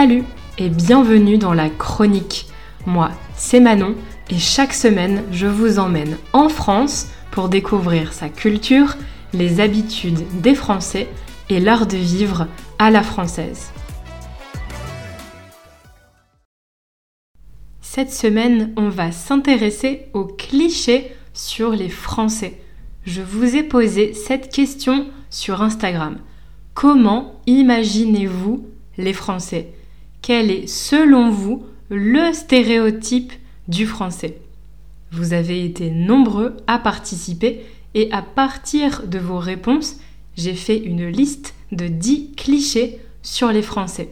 Salut et bienvenue dans la chronique. Moi, c'est Manon et chaque semaine, je vous emmène en France pour découvrir sa culture, les habitudes des Français et l'art de vivre à la française. Cette semaine, on va s'intéresser aux clichés sur les Français. Je vous ai posé cette question sur Instagram. Comment imaginez-vous les Français? Quel est, selon vous, le stéréotype du français Vous avez été nombreux à participer et à partir de vos réponses, j'ai fait une liste de 10 clichés sur les Français.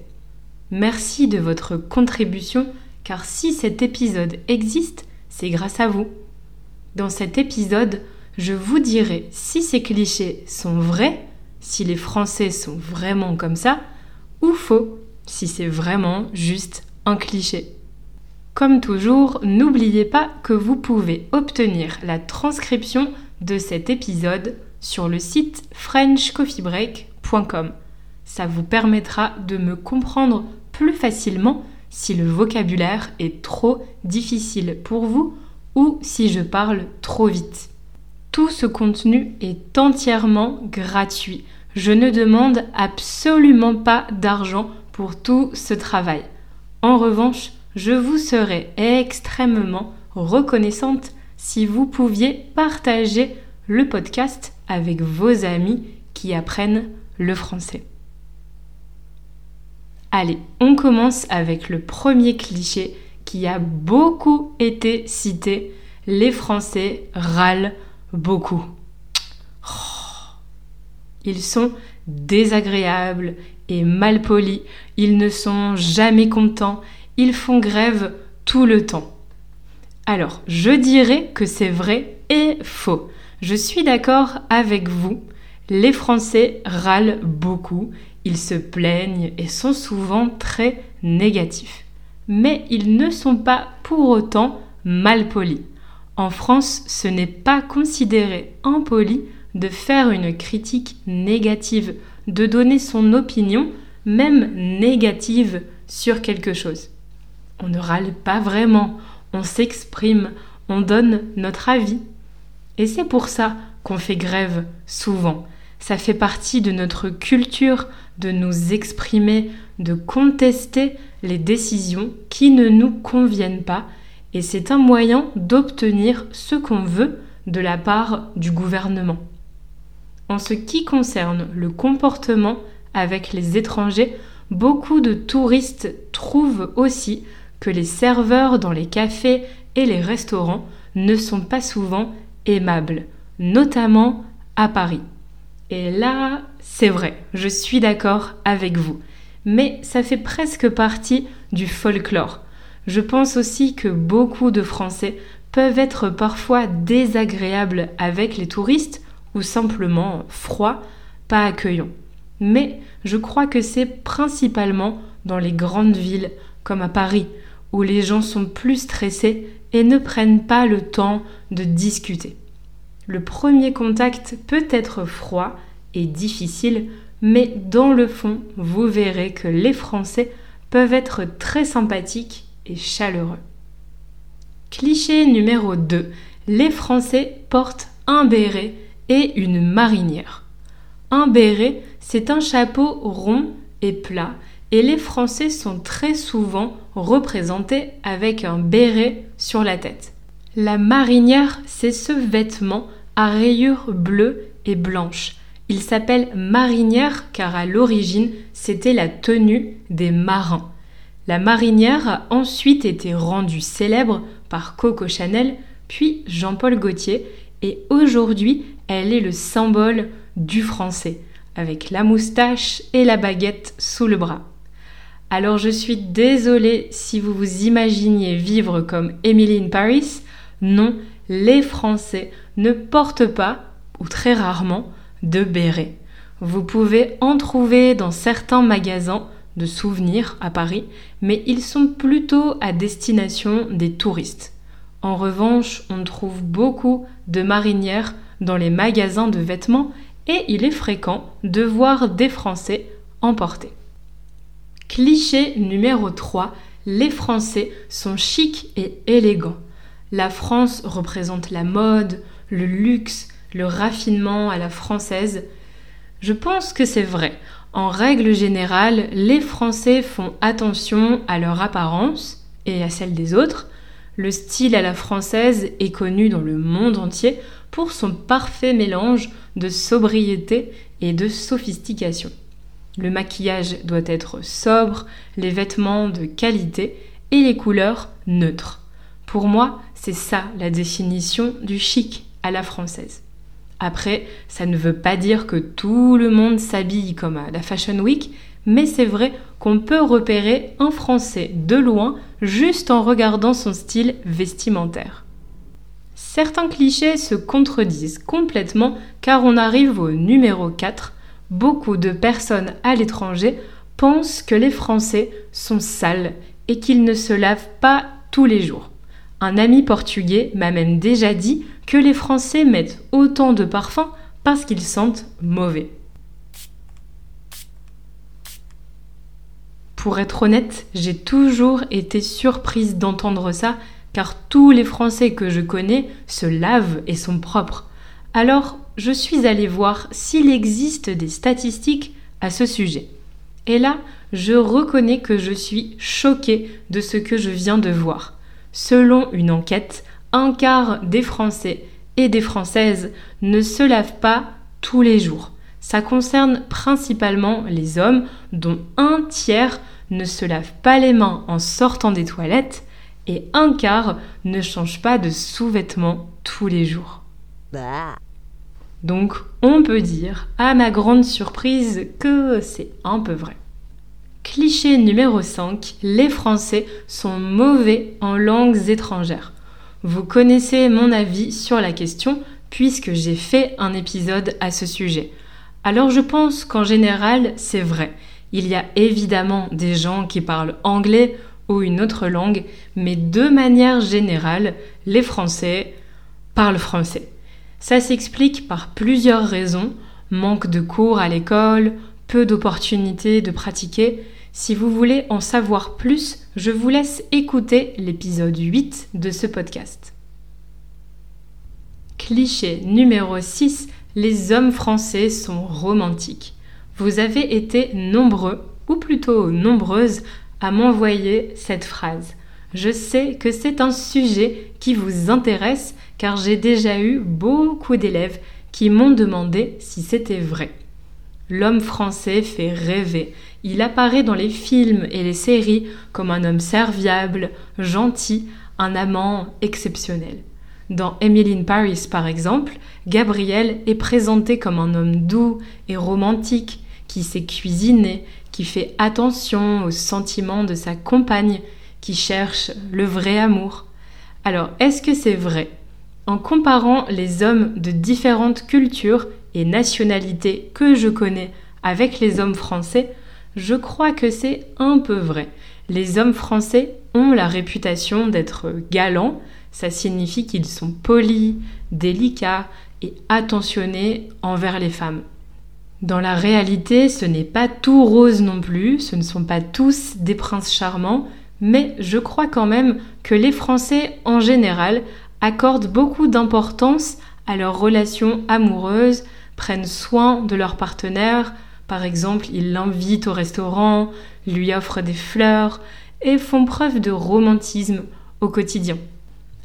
Merci de votre contribution car si cet épisode existe, c'est grâce à vous. Dans cet épisode, je vous dirai si ces clichés sont vrais, si les Français sont vraiment comme ça, ou faux, si c'est vraiment juste un cliché. Comme toujours, n'oubliez pas que vous pouvez obtenir la transcription de cet épisode sur le site frenchcoffeebreak.com. Ça vous permettra de me comprendre plus facilement si le vocabulaire est trop difficile pour vous ou si je parle trop vite. Tout ce contenu est entièrement gratuit. Je ne demande absolument pas d'argent pour tout ce travail. En revanche, je vous serais extrêmement reconnaissante si vous pouviez partager le podcast avec vos amis qui apprennent le français. Allez, on commence avec le premier cliché qui a beaucoup été cité. Les Français râlent beaucoup. Oh. Ils sont désagréables et malpolis. Ils ne sont jamais contents. Ils font grève tout le temps. Alors, je dirais que c'est vrai et faux. Je suis d'accord avec vous. Les Français râlent beaucoup, ils se plaignent et sont souvent très négatifs. Mais ils ne sont pas pour autant malpolis. En France, ce n'est pas considéré impoli de faire une critique négative, de donner son opinion, même négative, sur quelque chose. On ne râle pas vraiment, on s'exprime, on donne notre avis. Et c'est pour ça qu'on fait grève souvent. Ça fait partie de notre culture de nous exprimer, de contester les décisions qui ne nous conviennent pas. Et c'est un moyen d'obtenir ce qu'on veut de la part du gouvernement. En ce qui concerne le comportement avec les étrangers, beaucoup de touristes trouvent aussi que les serveurs dans les cafés et les restaurants ne sont pas souvent aimables, notamment à Paris. Et là, c'est vrai, je suis d'accord avec vous. Mais ça fait presque partie du folklore. Je pense aussi que beaucoup de Français peuvent être parfois désagréables avec les touristes ou simplement froids, pas accueillants. Mais je crois que c'est principalement dans les grandes villes comme à Paris où les gens sont plus stressés et ne prennent pas le temps de discuter. Le premier contact peut être froid et difficile, mais dans le fond, vous verrez que les Français peuvent être très sympathiques et chaleureux. Cliché numéro 2. Les Français portent un béret et une marinière. Un béret, c'est un chapeau rond et plat et les Français sont très souvent représentés avec un béret sur la tête. La marinière, c'est ce vêtement à rayures bleues et blanches. Il s'appelle marinière car à l'origine c'était la tenue des marins. La marinière a ensuite été rendue célèbre par Coco Chanel puis Jean-Paul Gaultier et aujourd'hui elle est le symbole du français avec la moustache et la baguette sous le bras. Alors je suis désolée si vous vous imaginiez vivre comme Emily in Paris. Non, les Français ne portent pas, ou très rarement, de béret. Vous pouvez en trouver dans certains magasins de souvenirs à Paris, mais ils sont plutôt à destination des touristes. En revanche, on trouve beaucoup de marinières dans les magasins de vêtements et il est fréquent de voir des Français en porter. Cliché numéro 3, les Français sont chics et élégants. La France représente la mode, le luxe, le raffinement à la française. Je pense que c'est vrai. En règle générale, les Français font attention à leur apparence et à celle des autres. Le style à la française est connu dans le monde entier pour son parfait mélange de sobriété et de sophistication. Le maquillage doit être sobre, les vêtements de qualité et les couleurs neutres. Pour moi, c'est ça la définition du chic à la française. Après, ça ne veut pas dire que tout le monde s'habille comme à la Fashion Week, mais c'est vrai qu'on peut repérer un Français de loin juste en regardant son style vestimentaire. Certains clichés se contredisent complètement car on arrive au numéro 4. Beaucoup de personnes à l'étranger pensent que les Français sont sales et qu'ils ne se lavent pas tous les jours. Un ami portugais m'a même déjà dit que les Français mettent autant de parfum parce qu'ils sentent mauvais. Pour être honnête, j'ai toujours été surprise d'entendre ça car tous les Français que je connais se lavent et sont propres. Alors, je suis allée voir s'il existe des statistiques à ce sujet. Et là, je reconnais que je suis choquée de ce que je viens de voir. Selon une enquête, un quart des Français et des Françaises ne se lavent pas tous les jours. Ça concerne principalement les hommes, dont un tiers ne se lave pas les mains en sortant des toilettes et un quart ne change pas de sous-vêtements tous les jours. Bah. Donc on peut dire, à ma grande surprise, que c'est un peu vrai. Cliché numéro 5, les Français sont mauvais en langues étrangères. Vous connaissez mon avis sur la question puisque j'ai fait un épisode à ce sujet. Alors je pense qu'en général, c'est vrai. Il y a évidemment des gens qui parlent anglais ou une autre langue, mais de manière générale, les Français parlent français. Ça s'explique par plusieurs raisons, manque de cours à l'école, peu d'opportunités de pratiquer. Si vous voulez en savoir plus, je vous laisse écouter l'épisode 8 de ce podcast. Cliché numéro 6, les hommes français sont romantiques. Vous avez été nombreux, ou plutôt nombreuses, à m'envoyer cette phrase. Je sais que c'est un sujet qui vous intéresse car j'ai déjà eu beaucoup d'élèves qui m'ont demandé si c'était vrai. L'homme français fait rêver. Il apparaît dans les films et les séries comme un homme serviable, gentil, un amant exceptionnel. Dans Emily Paris, par exemple, Gabriel est présenté comme un homme doux et romantique qui sait cuisiner, qui fait attention aux sentiments de sa compagne, qui cherche le vrai amour. Alors, est-ce que c'est vrai? En comparant les hommes de différentes cultures et nationalités que je connais avec les hommes français, je crois que c'est un peu vrai. Les hommes français ont la réputation d'être galants, ça signifie qu'ils sont polis, délicats et attentionnés envers les femmes. Dans la réalité, ce n'est pas tout rose non plus, ce ne sont pas tous des princes charmants, mais je crois quand même que les Français en général accordent beaucoup d'importance à leurs relations amoureuses, prennent soin de leur partenaire, par exemple ils l'invitent au restaurant, lui offrent des fleurs et font preuve de romantisme au quotidien.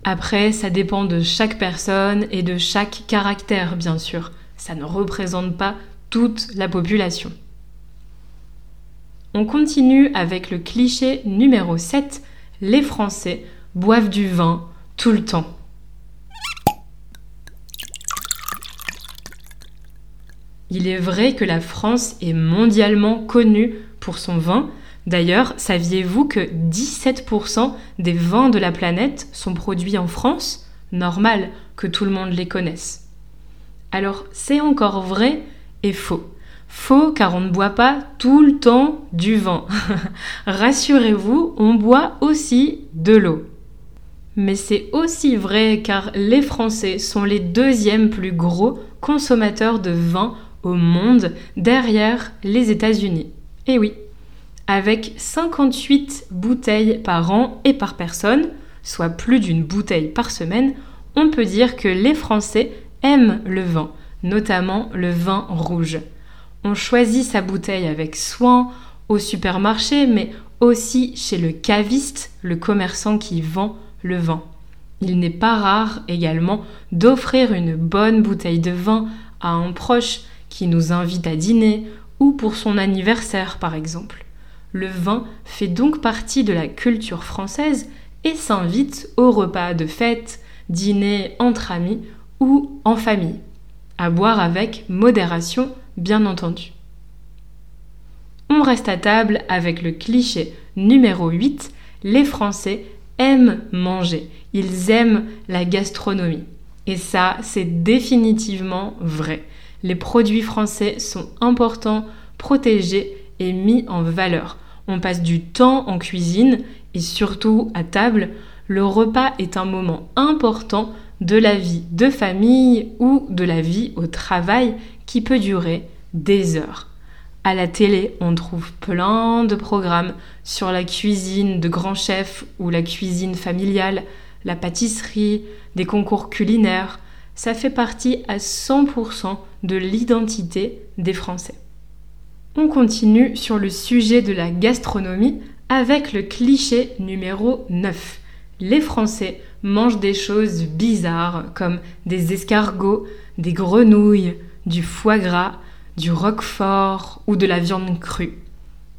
Après, ça dépend de chaque personne et de chaque caractère, bien sûr. Ça ne représente pas toute la population. On continue avec le cliché numéro 7, les Français boivent du vin tout le temps. Il est vrai que la France est mondialement connue pour son vin. D'ailleurs, saviez-vous que 17% des vins de la planète sont produits en France? Normal que tout le monde les connaisse. Alors, c'est encore vrai est faux. Faux car on ne boit pas tout le temps du vin. Rassurez-vous, on boit aussi de l'eau. Mais c'est aussi vrai car les Français sont les deuxièmes plus gros consommateurs de vin au monde derrière les États-Unis. Et oui. Avec 58 bouteilles par an et par personne, soit plus d'une bouteille par semaine, on peut dire que les Français aiment le vin, notamment le vin rouge. On choisit sa bouteille avec soin au supermarché, mais aussi chez le caviste, le commerçant qui vend le vin. Il n'est pas rare également d'offrir une bonne bouteille de vin à un proche qui nous invite à dîner ou pour son anniversaire par exemple. Le vin fait donc partie de la culture française et s'invite au repas de fête, dîner entre amis ou en famille. À boire avec modération, bien entendu. On reste à table avec le cliché numéro 8, les Français aiment manger, ils aiment la gastronomie. Et ça, c'est définitivement vrai. Les produits français sont importants, protégés et mis en valeur. On passe du temps en cuisine et surtout à table. Le repas est un moment important de la vie de famille ou de la vie au travail qui peut durer des heures. À la télé, on trouve plein de programmes sur la cuisine de grands chefs ou la cuisine familiale, la pâtisserie, des concours culinaires. Ça fait partie à 100% de l'identité des Français. On continue sur le sujet de la gastronomie avec le cliché numéro 9. Les Français mangent des choses bizarres comme des escargots, des grenouilles, du foie gras, du roquefort ou de la viande crue.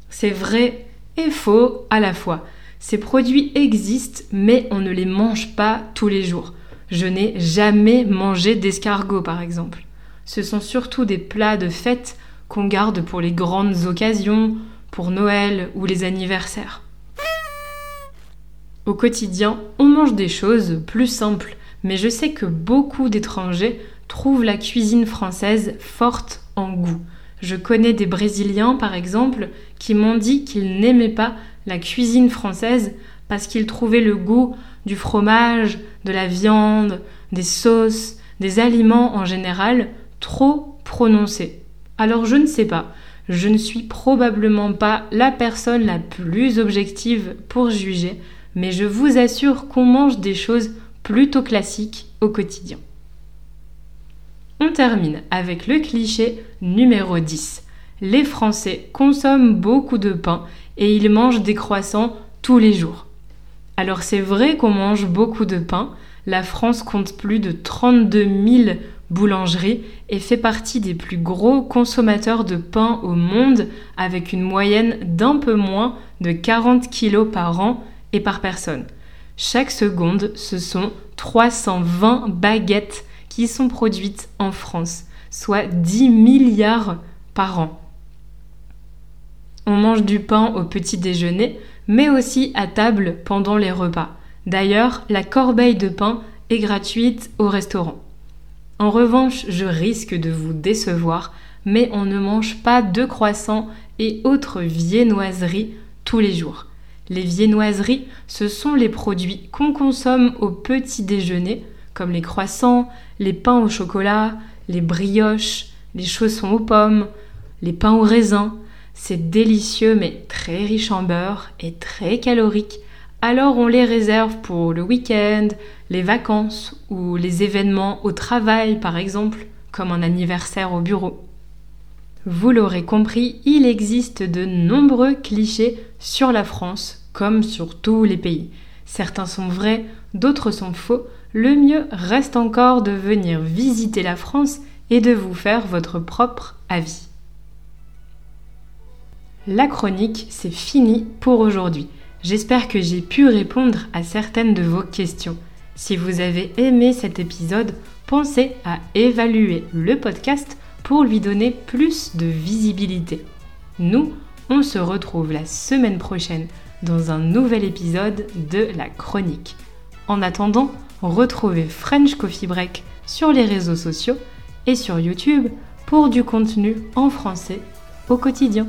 C'est vrai et faux à la fois. Ces produits existent mais on ne les mange pas tous les jours. Je n'ai jamais mangé d'escargot par exemple. Ce sont surtout des plats de fête qu'on garde pour les grandes occasions, pour Noël ou les anniversaires. Au quotidien, on mange des choses plus simples, mais je sais que beaucoup d'étrangers trouvent la cuisine française forte en goût. Je connais des Brésiliens, par exemple, qui m'ont dit qu'ils n'aimaient pas la cuisine française parce qu'ils trouvaient le goût du fromage, de la viande, des sauces, des aliments en général trop prononcé. Alors je ne sais pas, je ne suis probablement pas la personne la plus objective pour juger, mais je vous assure qu'on mange des choses plutôt classiques au quotidien. On termine avec le cliché numéro 10. Les Français consomment beaucoup de pain et ils mangent des croissants tous les jours. Alors c'est vrai qu'on mange beaucoup de pain, la France compte plus de 32 000 boulangeries et fait partie des plus gros consommateurs de pain au monde avec une moyenne d'un peu moins de 40 kg par an et par personne. Chaque seconde, ce sont 320 baguettes qui sont produites en France, soit 10 milliards par an. On mange du pain au petit déjeuner, mais aussi à table pendant les repas. D'ailleurs, la corbeille de pain est gratuite au restaurant. En revanche, je risque de vous décevoir, mais on ne mange pas de croissants et autres viennoiseries tous les jours. Les viennoiseries, ce sont les produits qu'on consomme au petit déjeuner, comme les croissants, les pains au chocolat, les brioches, les chaussons aux pommes, les pains au raisin. C'est délicieux mais très riche en beurre et très calorique alors on les réserve pour le week-end, les vacances ou les événements au travail par exemple, comme un anniversaire au bureau. Vous l'aurez compris, il existe de nombreux clichés sur la France, comme sur tous les pays. Certains sont vrais, d'autres sont faux. Le mieux reste encore de venir visiter la France et de vous faire votre propre avis. La chronique, c'est fini pour aujourd'hui. J'espère que j'ai pu répondre à certaines de vos questions. Si vous avez aimé cet épisode, pensez à évaluer le podcast pour lui donner plus de visibilité. Nous, on se retrouve la semaine prochaine dans un nouvel épisode de la chronique. En attendant, retrouvez French Coffee Break sur les réseaux sociaux et sur YouTube pour du contenu en français au quotidien.